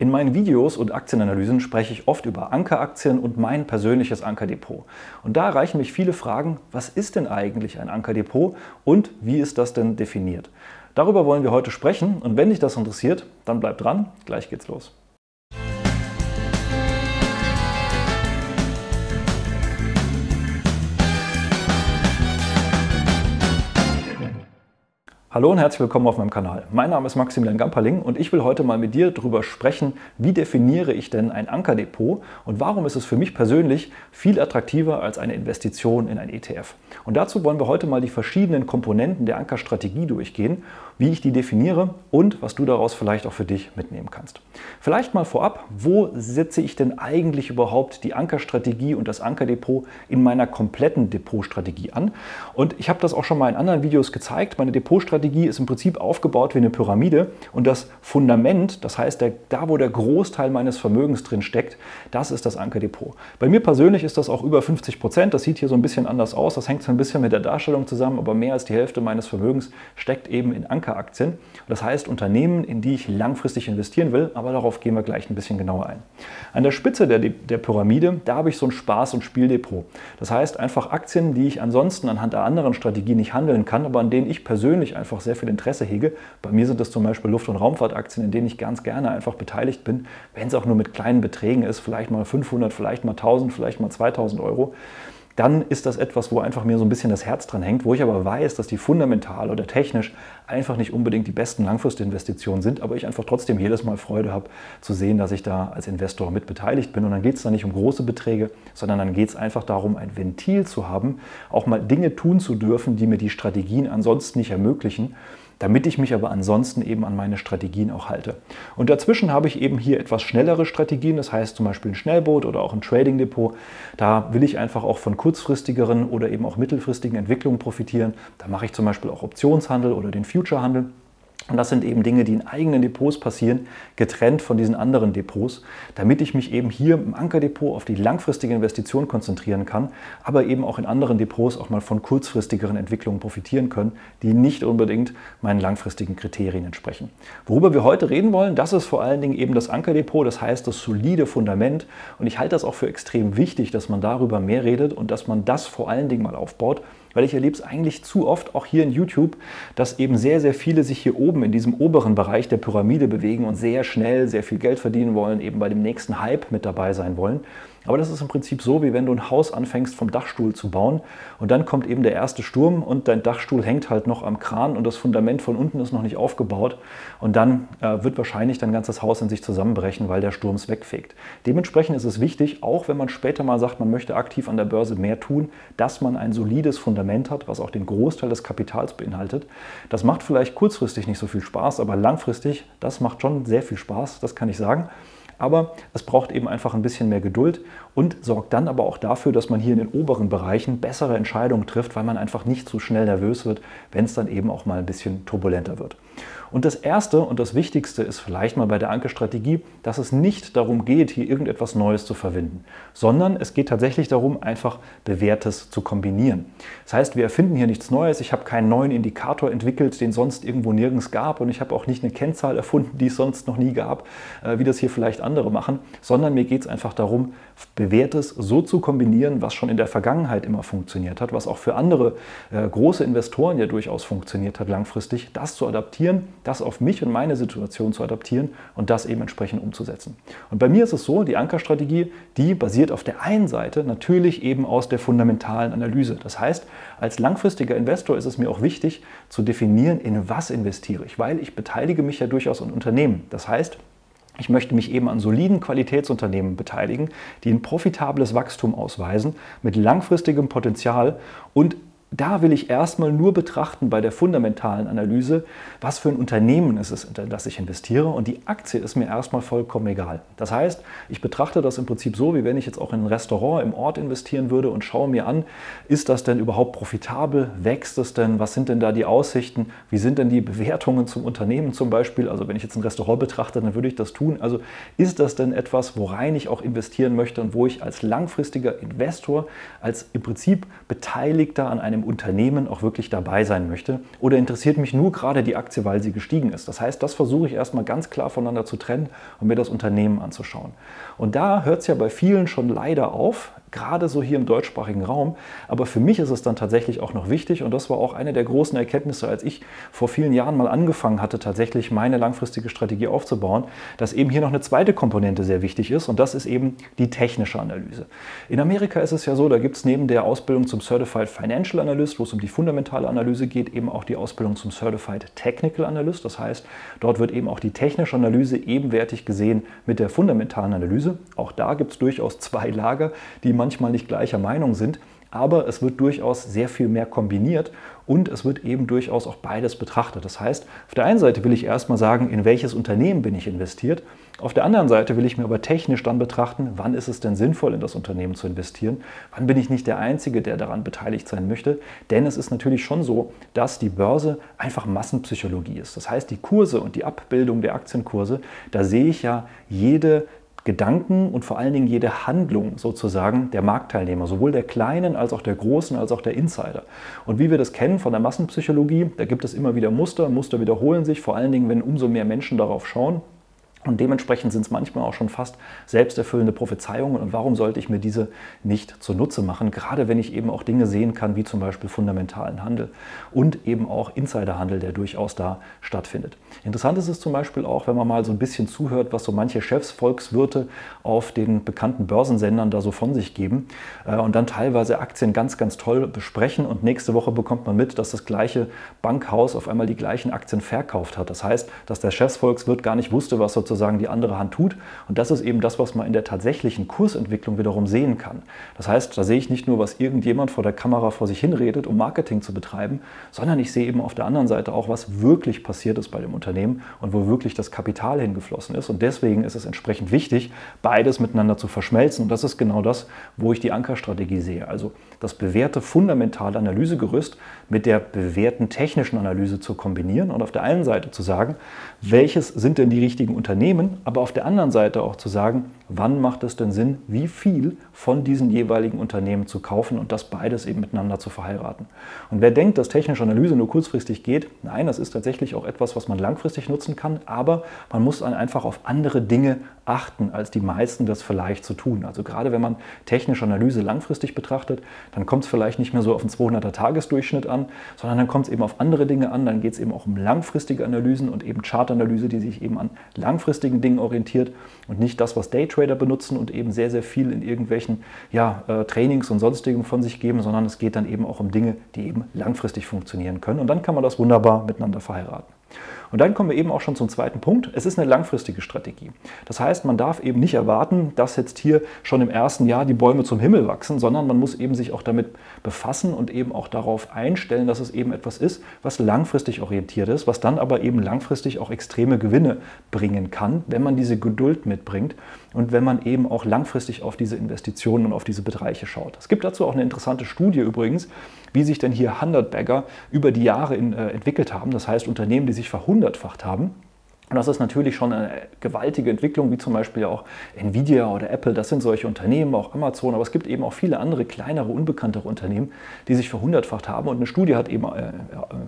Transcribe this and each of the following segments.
In meinen Videos und Aktienanalysen spreche ich oft über Ankeraktien und mein persönliches Ankerdepot. Und da erreichen mich viele Fragen, was ist denn eigentlich ein Ankerdepot und wie ist das denn definiert? Darüber wollen wir heute sprechen und wenn dich das interessiert, dann bleib dran, gleich geht's los. Hallo und herzlich willkommen auf meinem Kanal. Mein Name ist Maximilian Gamperling und ich will heute mal mit dir darüber sprechen, wie definiere ich denn ein Ankerdepot und warum ist es für mich persönlich viel attraktiver als eine Investition in ein ETF. Und dazu wollen wir heute mal die verschiedenen Komponenten der Ankerstrategie durchgehen, wie ich die definiere und was du daraus vielleicht auch für dich mitnehmen kannst. Vielleicht mal vorab, wo setze ich denn eigentlich überhaupt die Ankerstrategie und das Ankerdepot in meiner kompletten Depotstrategie an? Und ich habe das auch schon mal in anderen Videos gezeigt. Meine Depotstrategie Strategie ist im Prinzip aufgebaut wie eine Pyramide und das Fundament, das heißt, der, da wo der Großteil meines Vermögens drin steckt, das ist das Ankerdepot. Bei mir persönlich ist das auch über 50 Prozent. Das sieht hier so ein bisschen anders aus. Das hängt so ein bisschen mit der Darstellung zusammen, aber mehr als die Hälfte meines Vermögens steckt eben in Ankeraktien. Das heißt Unternehmen, in die ich langfristig investieren will, aber darauf gehen wir gleich ein bisschen genauer ein. An der Spitze der, der Pyramide, da habe ich so ein Spaß- und Spieldepot. Das heißt einfach Aktien, die ich ansonsten anhand der anderen Strategien nicht handeln kann, aber an denen ich persönlich einfach einfach sehr viel Interesse hege. Bei mir sind das zum Beispiel Luft- und Raumfahrtaktien, in denen ich ganz gerne einfach beteiligt bin, wenn es auch nur mit kleinen Beträgen ist, vielleicht mal 500, vielleicht mal 1000, vielleicht mal 2000 Euro dann ist das etwas, wo einfach mir so ein bisschen das Herz dran hängt, wo ich aber weiß, dass die fundamental oder technisch einfach nicht unbedingt die besten Langfristinvestitionen sind, aber ich einfach trotzdem jedes Mal Freude habe zu sehen, dass ich da als Investor mit beteiligt bin. Und dann geht es da nicht um große Beträge, sondern dann geht es einfach darum, ein Ventil zu haben, auch mal Dinge tun zu dürfen, die mir die Strategien ansonsten nicht ermöglichen damit ich mich aber ansonsten eben an meine Strategien auch halte. Und dazwischen habe ich eben hier etwas schnellere Strategien, das heißt zum Beispiel ein Schnellboot oder auch ein Trading Depot. Da will ich einfach auch von kurzfristigeren oder eben auch mittelfristigen Entwicklungen profitieren. Da mache ich zum Beispiel auch Optionshandel oder den Future-Handel. Und das sind eben Dinge, die in eigenen Depots passieren, getrennt von diesen anderen Depots, damit ich mich eben hier im Ankerdepot auf die langfristige Investition konzentrieren kann, aber eben auch in anderen Depots auch mal von kurzfristigeren Entwicklungen profitieren können, die nicht unbedingt meinen langfristigen Kriterien entsprechen. Worüber wir heute reden wollen, das ist vor allen Dingen eben das Ankerdepot, das heißt das solide Fundament. Und ich halte das auch für extrem wichtig, dass man darüber mehr redet und dass man das vor allen Dingen mal aufbaut weil ich erlebe es eigentlich zu oft, auch hier in YouTube, dass eben sehr, sehr viele sich hier oben in diesem oberen Bereich der Pyramide bewegen und sehr schnell sehr viel Geld verdienen wollen, eben bei dem nächsten Hype mit dabei sein wollen. Aber das ist im Prinzip so, wie wenn du ein Haus anfängst vom Dachstuhl zu bauen und dann kommt eben der erste Sturm und dein Dachstuhl hängt halt noch am Kran und das Fundament von unten ist noch nicht aufgebaut und dann äh, wird wahrscheinlich dein ganzes Haus in sich zusammenbrechen, weil der Sturm es wegfegt. Dementsprechend ist es wichtig, auch wenn man später mal sagt, man möchte aktiv an der Börse mehr tun, dass man ein solides Fundament hat, was auch den Großteil des Kapitals beinhaltet. Das macht vielleicht kurzfristig nicht so viel Spaß, aber langfristig, das macht schon sehr viel Spaß, das kann ich sagen. Aber es braucht eben einfach ein bisschen mehr Geduld und sorgt dann aber auch dafür, dass man hier in den oberen Bereichen bessere Entscheidungen trifft, weil man einfach nicht zu schnell nervös wird, wenn es dann eben auch mal ein bisschen turbulenter wird. Und das Erste und das Wichtigste ist vielleicht mal bei der Ankerstrategie, dass es nicht darum geht, hier irgendetwas Neues zu verwenden, sondern es geht tatsächlich darum, einfach Bewährtes zu kombinieren. Das heißt, wir erfinden hier nichts Neues. Ich habe keinen neuen Indikator entwickelt, den sonst irgendwo nirgends gab und ich habe auch nicht eine Kennzahl erfunden, die es sonst noch nie gab, äh, wie das hier vielleicht andere machen, sondern mir geht es einfach darum, Bewährtes so zu kombinieren, was schon in der Vergangenheit immer funktioniert hat, was auch für andere äh, große Investoren ja durchaus funktioniert hat langfristig, das zu adaptieren das auf mich und meine Situation zu adaptieren und das eben entsprechend umzusetzen. Und bei mir ist es so, die Ankerstrategie, die basiert auf der einen Seite natürlich eben aus der fundamentalen Analyse. Das heißt, als langfristiger Investor ist es mir auch wichtig zu definieren, in was investiere ich, weil ich beteilige mich ja durchaus an Unternehmen. Das heißt, ich möchte mich eben an soliden Qualitätsunternehmen beteiligen, die ein profitables Wachstum ausweisen, mit langfristigem Potenzial und da will ich erstmal nur betrachten bei der fundamentalen Analyse, was für ein Unternehmen ist es, in das ich investiere. Und die Aktie ist mir erstmal vollkommen egal. Das heißt, ich betrachte das im Prinzip so, wie wenn ich jetzt auch in ein Restaurant im Ort investieren würde und schaue mir an, ist das denn überhaupt profitabel? Wächst es denn? Was sind denn da die Aussichten? Wie sind denn die Bewertungen zum Unternehmen zum Beispiel? Also wenn ich jetzt ein Restaurant betrachte, dann würde ich das tun. Also ist das denn etwas, worein ich auch investieren möchte und wo ich als langfristiger Investor, als im Prinzip Beteiligter an einem einem Unternehmen auch wirklich dabei sein möchte oder interessiert mich nur gerade die Aktie, weil sie gestiegen ist. Das heißt, das versuche ich erstmal ganz klar voneinander zu trennen und mir das Unternehmen anzuschauen. Und da hört es ja bei vielen schon leider auf gerade so hier im deutschsprachigen Raum. Aber für mich ist es dann tatsächlich auch noch wichtig und das war auch eine der großen Erkenntnisse, als ich vor vielen Jahren mal angefangen hatte, tatsächlich meine langfristige Strategie aufzubauen, dass eben hier noch eine zweite Komponente sehr wichtig ist und das ist eben die technische Analyse. In Amerika ist es ja so, da gibt es neben der Ausbildung zum Certified Financial Analyst, wo es um die fundamentale Analyse geht, eben auch die Ausbildung zum Certified Technical Analyst. Das heißt, dort wird eben auch die technische Analyse ebenwertig gesehen mit der fundamentalen Analyse. Auch da gibt es durchaus zwei Lager, die manchmal nicht gleicher Meinung sind, aber es wird durchaus sehr viel mehr kombiniert und es wird eben durchaus auch beides betrachtet. Das heißt, auf der einen Seite will ich erstmal sagen, in welches Unternehmen bin ich investiert. Auf der anderen Seite will ich mir aber technisch dann betrachten, wann ist es denn sinnvoll, in das Unternehmen zu investieren? Wann bin ich nicht der Einzige, der daran beteiligt sein möchte? Denn es ist natürlich schon so, dass die Börse einfach Massenpsychologie ist. Das heißt, die Kurse und die Abbildung der Aktienkurse, da sehe ich ja jede Gedanken und vor allen Dingen jede Handlung sozusagen der Marktteilnehmer, sowohl der kleinen als auch der großen als auch der Insider. Und wie wir das kennen von der Massenpsychologie, da gibt es immer wieder Muster, Muster wiederholen sich, vor allen Dingen, wenn umso mehr Menschen darauf schauen. Und dementsprechend sind es manchmal auch schon fast selbsterfüllende Prophezeiungen. Und warum sollte ich mir diese nicht zunutze machen? Gerade wenn ich eben auch Dinge sehen kann, wie zum Beispiel fundamentalen Handel und eben auch Insiderhandel, der durchaus da stattfindet. Interessant ist es zum Beispiel auch, wenn man mal so ein bisschen zuhört, was so manche Chefs, Volkswirte auf den bekannten Börsensendern da so von sich geben äh, und dann teilweise Aktien ganz, ganz toll besprechen. Und nächste Woche bekommt man mit, dass das gleiche Bankhaus auf einmal die gleichen Aktien verkauft hat. Das heißt, dass der Chefsvolkswirt gar nicht wusste, was sozusagen sozusagen die andere Hand tut. Und das ist eben das, was man in der tatsächlichen Kursentwicklung wiederum sehen kann. Das heißt, da sehe ich nicht nur, was irgendjemand vor der Kamera vor sich hinredet, um Marketing zu betreiben, sondern ich sehe eben auf der anderen Seite auch, was wirklich passiert ist bei dem Unternehmen und wo wirklich das Kapital hingeflossen ist. Und deswegen ist es entsprechend wichtig, beides miteinander zu verschmelzen. Und das ist genau das, wo ich die Ankerstrategie sehe. Also das bewährte fundamentale Analysegerüst mit der bewährten technischen Analyse zu kombinieren und auf der einen Seite zu sagen, welches sind denn die richtigen Unternehmen, aber auf der anderen Seite auch zu sagen, wann macht es denn Sinn, wie viel von diesen jeweiligen Unternehmen zu kaufen und das beides eben miteinander zu verheiraten. Und wer denkt, dass technische Analyse nur kurzfristig geht, nein, das ist tatsächlich auch etwas, was man langfristig nutzen kann, aber man muss dann einfach auf andere Dinge achten, als die meisten das vielleicht zu tun. Also gerade wenn man technische Analyse langfristig betrachtet, dann kommt es vielleicht nicht mehr so auf den 200er Tagesdurchschnitt an, sondern dann kommt es eben auf andere Dinge an, dann geht es eben auch um langfristige Analysen und eben Chartanalyse, die sich eben an langfristigen Dingen orientiert und nicht das, was Daytrader Trader benutzen und eben sehr, sehr viel in irgendwelchen ja, äh, Trainings und sonstigem von sich geben, sondern es geht dann eben auch um Dinge, die eben langfristig funktionieren können. Und dann kann man das wunderbar miteinander verheiraten. Und dann kommen wir eben auch schon zum zweiten Punkt. Es ist eine langfristige Strategie. Das heißt, man darf eben nicht erwarten, dass jetzt hier schon im ersten Jahr die Bäume zum Himmel wachsen, sondern man muss eben sich auch damit befassen und eben auch darauf einstellen, dass es eben etwas ist, was langfristig orientiert ist, was dann aber eben langfristig auch extreme Gewinne bringen kann, wenn man diese Geduld mitbringt und wenn man eben auch langfristig auf diese Investitionen und auf diese Bereiche schaut. Es gibt dazu auch eine interessante Studie übrigens, wie sich denn hier 100 Bagger über die Jahre in, äh, entwickelt haben. Das heißt Unternehmen, die sich verhundertfacht haben. Und das ist natürlich schon eine gewaltige Entwicklung, wie zum Beispiel auch Nvidia oder Apple. Das sind solche Unternehmen, auch Amazon. Aber es gibt eben auch viele andere kleinere, unbekanntere Unternehmen, die sich verhundertfacht haben. Und eine Studie hat eben äh,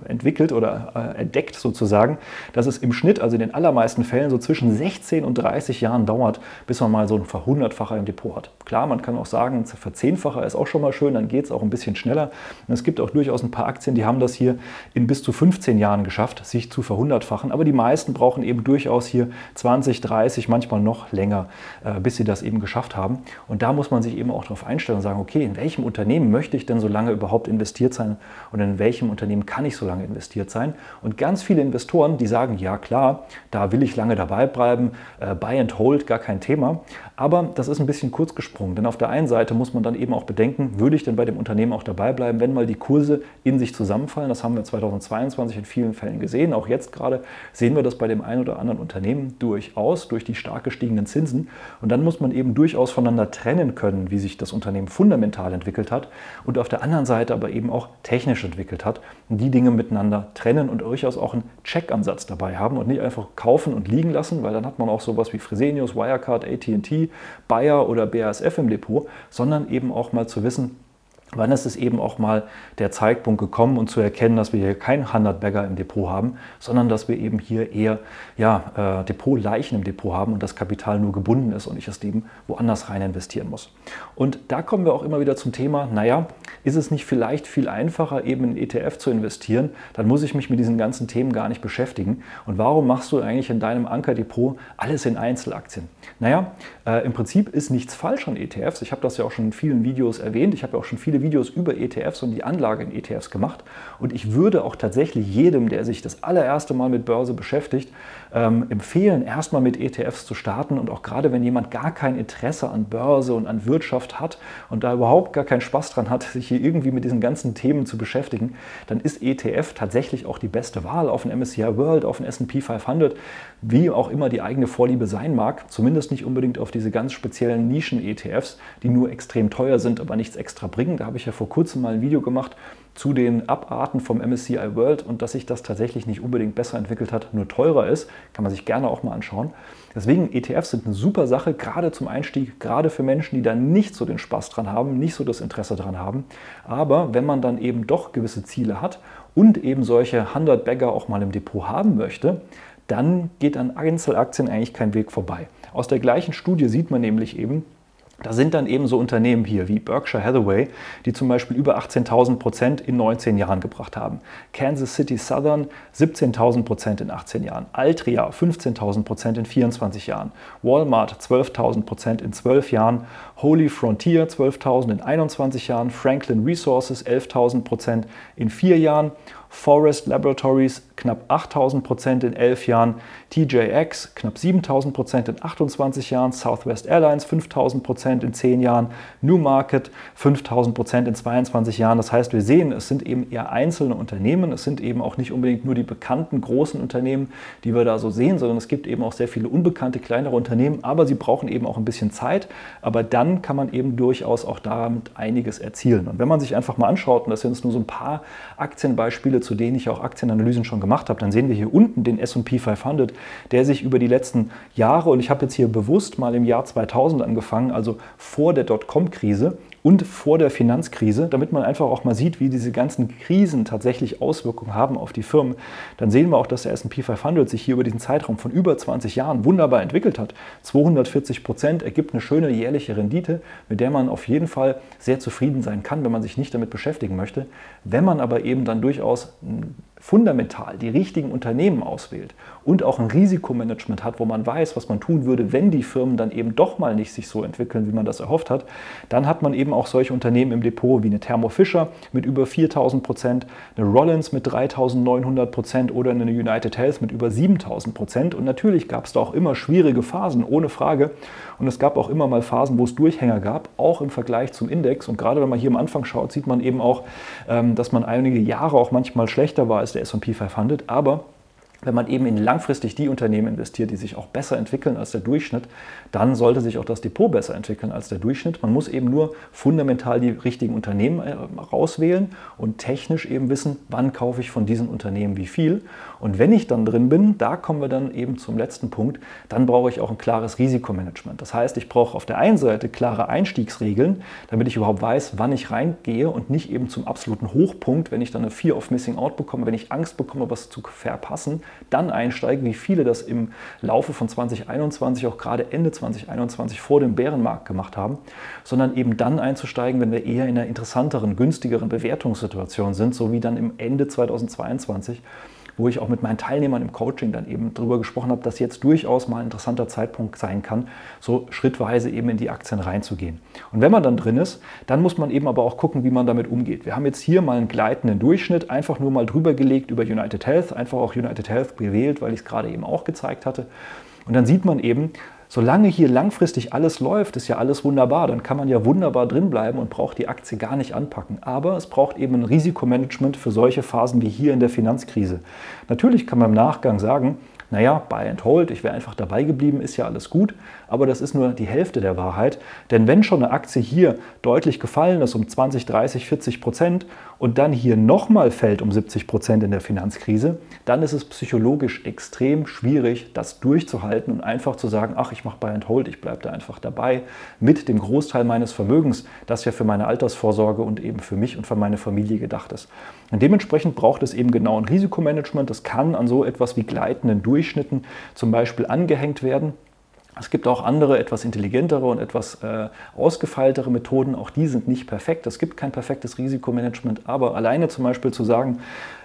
entwickelt oder äh, entdeckt sozusagen, dass es im Schnitt, also in den allermeisten Fällen, so zwischen 16 und 30 Jahren dauert, bis man mal so ein Verhundertfacher im Depot hat. Klar, man kann auch sagen, ein Verzehnfacher ist auch schon mal schön, dann geht es auch ein bisschen schneller. Und es gibt auch durchaus ein paar Aktien, die haben das hier in bis zu 15 Jahren geschafft, sich zu verhundertfachen. Aber die meisten brauchen eben eben durchaus hier 20, 30, manchmal noch länger, äh, bis sie das eben geschafft haben. Und da muss man sich eben auch darauf einstellen und sagen, okay, in welchem Unternehmen möchte ich denn so lange überhaupt investiert sein und in welchem Unternehmen kann ich so lange investiert sein? Und ganz viele Investoren, die sagen, ja klar, da will ich lange dabei bleiben, äh, buy and hold, gar kein Thema. Aber das ist ein bisschen kurz gesprungen, denn auf der einen Seite muss man dann eben auch bedenken, würde ich denn bei dem Unternehmen auch dabei bleiben, wenn mal die Kurse in sich zusammenfallen? Das haben wir 2022 in vielen Fällen gesehen. Auch jetzt gerade sehen wir das bei dem einen oder anderen Unternehmen durchaus durch die stark gestiegenen Zinsen. Und dann muss man eben durchaus voneinander trennen können, wie sich das Unternehmen fundamental entwickelt hat und auf der anderen Seite aber eben auch technisch entwickelt hat. Und die Dinge miteinander trennen und durchaus auch einen Checkansatz dabei haben und nicht einfach kaufen und liegen lassen, weil dann hat man auch sowas wie Fresenius, Wirecard, AT&T, Bayer oder BASF im Depot, sondern eben auch mal zu wissen, Wann ist es eben auch mal der Zeitpunkt gekommen und zu erkennen, dass wir hier kein 100-Bagger im Depot haben, sondern dass wir eben hier eher ja, äh, Depotleichen im Depot haben und das Kapital nur gebunden ist und ich es eben woanders rein investieren muss. Und da kommen wir auch immer wieder zum Thema, naja, ist es nicht vielleicht viel einfacher, eben in ETF zu investieren? Dann muss ich mich mit diesen ganzen Themen gar nicht beschäftigen. Und warum machst du eigentlich in deinem Ankerdepot alles in Einzelaktien? Naja, äh, im Prinzip ist nichts falsch an ETFs. Ich habe das ja auch schon in vielen Videos erwähnt. Ich habe ja auch schon viele Videos über ETFs und die Anlage in ETFs gemacht. Und ich würde auch tatsächlich jedem, der sich das allererste Mal mit Börse beschäftigt, ähm, empfehlen, erstmal mit ETFs zu starten. Und auch gerade wenn jemand gar kein Interesse an Börse und an Wirtschaft hat und da überhaupt gar keinen Spaß dran hat, sich hier irgendwie mit diesen ganzen Themen zu beschäftigen, dann ist ETF tatsächlich auch die beste Wahl auf den MSCI World, auf den S&P 500, wie auch immer die eigene Vorliebe sein mag. Zumindest nicht unbedingt auf diese ganz speziellen Nischen-ETFs, die nur extrem teuer sind, aber nichts extra bringen. Da habe ich ja vor kurzem mal ein Video gemacht zu den Abarten vom MSCI World und dass sich das tatsächlich nicht unbedingt besser entwickelt hat, nur teurer ist, kann man sich gerne auch mal anschauen. Deswegen ETFs sind eine super Sache, gerade zum Einstieg, gerade für Menschen, die da nicht so den Spaß dran haben, nicht so das Interesse dran haben. Aber wenn man dann eben doch gewisse Ziele hat und eben solche 100 Bagger auch mal im Depot haben möchte, dann geht an Einzelaktien eigentlich kein Weg vorbei. Aus der gleichen Studie sieht man nämlich eben, da sind dann eben so Unternehmen hier wie Berkshire Hathaway, die zum Beispiel über 18.000 Prozent in 19 Jahren gebracht haben. Kansas City Southern 17.000 Prozent in 18 Jahren. Altria 15.000 Prozent in 24 Jahren. Walmart 12.000 Prozent in 12 Jahren. Holy Frontier 12.000 in 21 Jahren. Franklin Resources 11.000 Prozent in 4 Jahren. Forest Laboratories knapp 8000 Prozent in 11 Jahren, TJX knapp 7000 Prozent in 28 Jahren, Southwest Airlines 5000 Prozent in 10 Jahren, New Market 5000 Prozent in 22 Jahren. Das heißt, wir sehen, es sind eben eher einzelne Unternehmen, es sind eben auch nicht unbedingt nur die bekannten großen Unternehmen, die wir da so sehen, sondern es gibt eben auch sehr viele unbekannte kleinere Unternehmen, aber sie brauchen eben auch ein bisschen Zeit. Aber dann kann man eben durchaus auch damit einiges erzielen. Und wenn man sich einfach mal anschaut, und das sind jetzt nur so ein paar Aktienbeispiele, zu denen ich auch Aktienanalysen schon gemacht habe, dann sehen wir hier unten den S&P 500, der sich über die letzten Jahre, und ich habe jetzt hier bewusst mal im Jahr 2000 angefangen, also vor der Dotcom-Krise, und vor der Finanzkrise, damit man einfach auch mal sieht, wie diese ganzen Krisen tatsächlich Auswirkungen haben auf die Firmen, dann sehen wir auch, dass der S&P 500 sich hier über diesen Zeitraum von über 20 Jahren wunderbar entwickelt hat. 240 Prozent ergibt eine schöne jährliche Rendite, mit der man auf jeden Fall sehr zufrieden sein kann, wenn man sich nicht damit beschäftigen möchte. Wenn man aber eben dann durchaus fundamental die richtigen Unternehmen auswählt und auch ein Risikomanagement hat, wo man weiß, was man tun würde, wenn die Firmen dann eben doch mal nicht sich so entwickeln, wie man das erhofft hat, dann hat man eben auch solche Unternehmen im Depot wie eine Thermo Fisher mit über 4000 Prozent, eine Rollins mit 3900 Prozent oder eine United Health mit über 7000 Prozent. Und natürlich gab es da auch immer schwierige Phasen, ohne Frage. Und es gab auch immer mal Phasen, wo es Durchhänger gab, auch im Vergleich zum Index. Und gerade wenn man hier am Anfang schaut, sieht man eben auch, ähm, dass man einige Jahre auch manchmal schlechter war als der SP 500. Aber wenn man eben in langfristig die Unternehmen investiert, die sich auch besser entwickeln als der Durchschnitt, dann sollte sich auch das Depot besser entwickeln als der Durchschnitt. Man muss eben nur fundamental die richtigen Unternehmen äh, rauswählen und technisch eben wissen, wann kaufe ich von diesen Unternehmen wie viel. Und wenn ich dann drin bin, da kommen wir dann eben zum letzten Punkt, dann brauche ich auch ein klares Risikomanagement. Das heißt, ich brauche auf der einen Seite klare Einstiegsregeln, damit ich überhaupt weiß, wann ich reingehe und nicht eben zum absoluten Hochpunkt, wenn ich dann eine Fear of Missing Out bekomme, wenn ich Angst bekomme, was zu verpassen, dann einsteigen, wie viele das im Laufe von 2021, auch gerade Ende 2021 vor dem Bärenmarkt gemacht haben, sondern eben dann einzusteigen, wenn wir eher in einer interessanteren, günstigeren Bewertungssituation sind, so wie dann im Ende 2022 wo ich auch mit meinen Teilnehmern im Coaching dann eben darüber gesprochen habe, dass jetzt durchaus mal ein interessanter Zeitpunkt sein kann, so schrittweise eben in die Aktien reinzugehen. Und wenn man dann drin ist, dann muss man eben aber auch gucken, wie man damit umgeht. Wir haben jetzt hier mal einen gleitenden Durchschnitt, einfach nur mal drüber gelegt über United Health, einfach auch United Health gewählt, weil ich es gerade eben auch gezeigt hatte. Und dann sieht man eben, solange hier langfristig alles läuft, ist ja alles wunderbar. Dann kann man ja wunderbar drin bleiben und braucht die Aktie gar nicht anpacken. Aber es braucht eben ein Risikomanagement für solche Phasen wie hier in der Finanzkrise. Natürlich kann man im Nachgang sagen, naja, Buy and Hold, ich wäre einfach dabei geblieben, ist ja alles gut, aber das ist nur die Hälfte der Wahrheit. Denn wenn schon eine Aktie hier deutlich gefallen ist um 20, 30, 40 Prozent und dann hier nochmal fällt um 70 Prozent in der Finanzkrise, dann ist es psychologisch extrem schwierig, das durchzuhalten und einfach zu sagen, ach, ich mache Buy and Hold, ich bleibe da einfach dabei mit dem Großteil meines Vermögens, das ja für meine Altersvorsorge und eben für mich und für meine Familie gedacht ist. Und dementsprechend braucht es eben genau ein Risikomanagement. Das kann an so etwas wie gleitenden Durchschnitten zum Beispiel angehängt werden. Es gibt auch andere, etwas intelligentere und etwas äh, ausgefeiltere Methoden. Auch die sind nicht perfekt. Es gibt kein perfektes Risikomanagement. Aber alleine zum Beispiel zu sagen,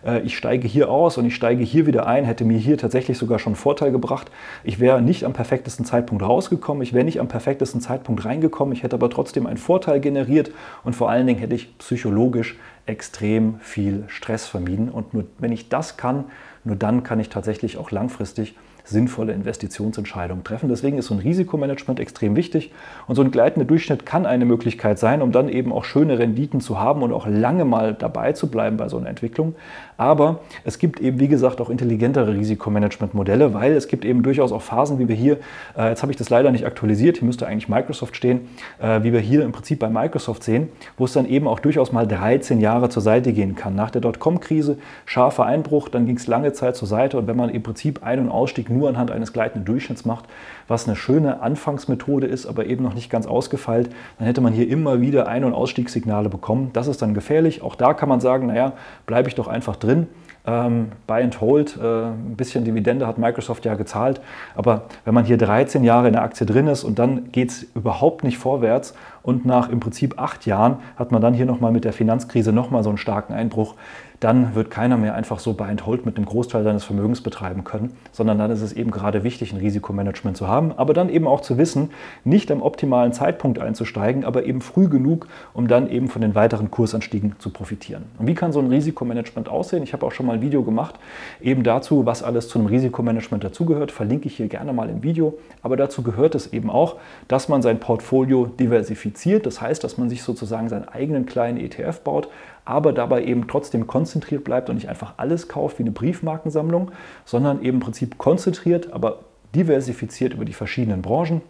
äh, ich steige hier aus und ich steige hier wieder ein, hätte mir hier tatsächlich sogar schon Vorteil gebracht. Ich wäre nicht am perfektesten Zeitpunkt rausgekommen. Ich wäre nicht am perfektesten Zeitpunkt reingekommen. Ich hätte aber trotzdem einen Vorteil generiert. Und vor allen Dingen hätte ich psychologisch extrem viel Stress vermieden. Und nur wenn ich das kann, nur dann kann ich tatsächlich auch langfristig sinnvolle Investitionsentscheidungen treffen. Deswegen ist so ein Risikomanagement extrem wichtig und so ein gleitender Durchschnitt kann eine Möglichkeit sein, um dann eben auch schöne Renditen zu haben und auch lange mal dabei zu bleiben bei so einer Entwicklung. Aber es gibt eben, wie gesagt, auch intelligentere Risikomanagementmodelle, weil es gibt eben durchaus auch Phasen, wie wir hier, äh, jetzt habe ich das leider nicht aktualisiert, hier müsste eigentlich Microsoft stehen, äh, wie wir hier im Prinzip bei Microsoft sehen, wo es dann eben auch durchaus mal 13 Jahre zur Seite gehen kann. Nach der Dotcom-Krise, scharfer Einbruch, dann ging es lange Zeit zur Seite und wenn man im Prinzip Ein- und Ausstieg nur anhand eines gleitenden Durchschnitts macht, was eine schöne Anfangsmethode ist, aber eben noch nicht ganz ausgefeilt, dann hätte man hier immer wieder Ein- und Ausstiegssignale bekommen. Das ist dann gefährlich. Auch da kann man sagen, naja, bleibe ich doch einfach drin. Ähm, buy and Hold, äh, ein bisschen Dividende hat Microsoft ja gezahlt, aber wenn man hier 13 Jahre in der Aktie drin ist und dann geht es überhaupt nicht vorwärts und nach im Prinzip acht Jahren hat man dann hier nochmal mit der Finanzkrise nochmal so einen starken Einbruch, dann wird keiner mehr einfach so Buy and Hold mit einem Großteil seines Vermögens betreiben können, sondern dann ist es eben gerade wichtig, ein Risikomanagement zu haben, aber dann eben auch zu wissen, nicht am optimalen Zeitpunkt einzusteigen, aber eben früh genug, um dann eben von den weiteren Kursanstiegen zu profitieren. Und wie kann so ein Risikomanagement aussehen? Ich habe auch schon mal ein Video gemacht, eben dazu, was alles zu einem Risikomanagement dazugehört, verlinke ich hier gerne mal im Video, aber dazu gehört es eben auch, dass man sein Portfolio diversifiziert, das heißt, dass man sich sozusagen seinen eigenen kleinen ETF baut, aber dabei eben trotzdem konzentriert bleibt und nicht einfach alles kauft wie eine Briefmarkensammlung, sondern eben im Prinzip konzentriert, aber diversifiziert über die verschiedenen Branchen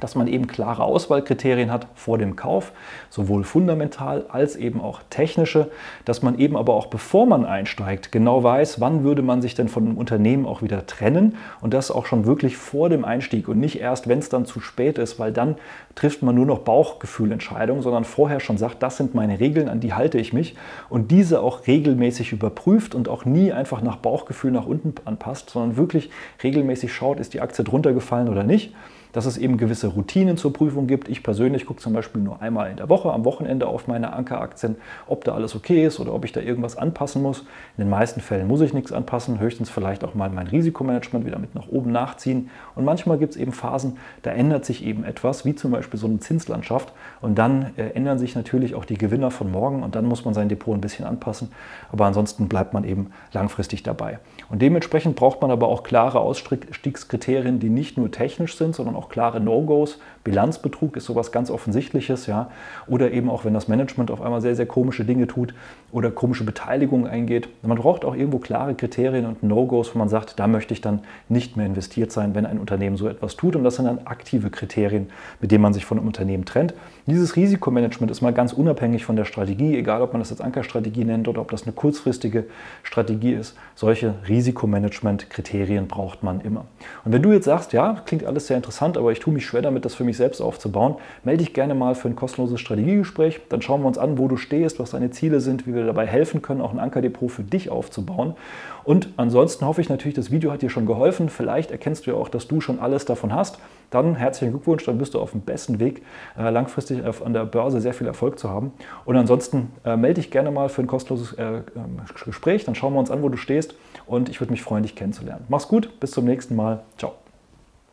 dass man eben klare Auswahlkriterien hat vor dem Kauf, sowohl fundamental als eben auch technische, dass man eben aber auch bevor man einsteigt genau weiß, wann würde man sich denn von einem Unternehmen auch wieder trennen und das auch schon wirklich vor dem Einstieg und nicht erst, wenn es dann zu spät ist, weil dann trifft man nur noch Bauchgefühlentscheidungen, sondern vorher schon sagt, das sind meine Regeln, an die halte ich mich und diese auch regelmäßig überprüft und auch nie einfach nach Bauchgefühl nach unten anpasst, sondern wirklich regelmäßig schaut, ist die Aktie drunter gefallen oder nicht dass es eben gewisse Routinen zur Prüfung gibt. Ich persönlich gucke zum Beispiel nur einmal in der Woche am Wochenende auf meine Ankeraktien, ob da alles okay ist oder ob ich da irgendwas anpassen muss. In den meisten Fällen muss ich nichts anpassen, höchstens vielleicht auch mal mein Risikomanagement wieder mit nach oben nachziehen. Und manchmal gibt es eben Phasen, da ändert sich eben etwas, wie zum Beispiel so eine Zinslandschaft. Und dann äh, ändern sich natürlich auch die Gewinner von morgen und dann muss man sein Depot ein bisschen anpassen. Aber ansonsten bleibt man eben langfristig dabei. Und dementsprechend braucht man aber auch klare Ausstiegskriterien, die nicht nur technisch sind, sondern auch klare No-Gos. Bilanzbetrug ist sowas ganz Offensichtliches, ja. Oder eben auch, wenn das Management auf einmal sehr, sehr komische Dinge tut oder komische Beteiligungen eingeht. Man braucht auch irgendwo klare Kriterien und No-Gos, wo man sagt, da möchte ich dann nicht mehr investiert sein, wenn ein Unternehmen so etwas tut. Und das sind dann aktive Kriterien, mit denen man sich von einem Unternehmen trennt. Dieses Risikomanagement ist mal ganz unabhängig von der Strategie, egal ob man das jetzt Ankerstrategie nennt oder ob das eine kurzfristige Strategie ist. Solche Risikomanagement-Kriterien braucht man immer. Und wenn du jetzt sagst, ja, klingt alles sehr interessant, aber ich tue mich schwer damit, das für mich selbst aufzubauen, melde dich gerne mal für ein kostenloses Strategiegespräch. Dann schauen wir uns an, wo du stehst, was deine Ziele sind, wie wir dabei helfen können, auch ein Ankerdepot für dich aufzubauen. Und ansonsten hoffe ich natürlich, das Video hat dir schon geholfen. Vielleicht erkennst du ja auch, dass du schon alles davon hast. Dann herzlichen Glückwunsch, dann bist du auf dem besten Weg, äh, langfristig an der Börse sehr viel Erfolg zu haben. Und ansonsten äh, melde dich gerne mal für ein kostenloses äh, ähm, Gespräch. Dann schauen wir uns an, wo du stehst. Und ich würde mich freuen, dich kennenzulernen. Mach's gut, bis zum nächsten Mal. Ciao.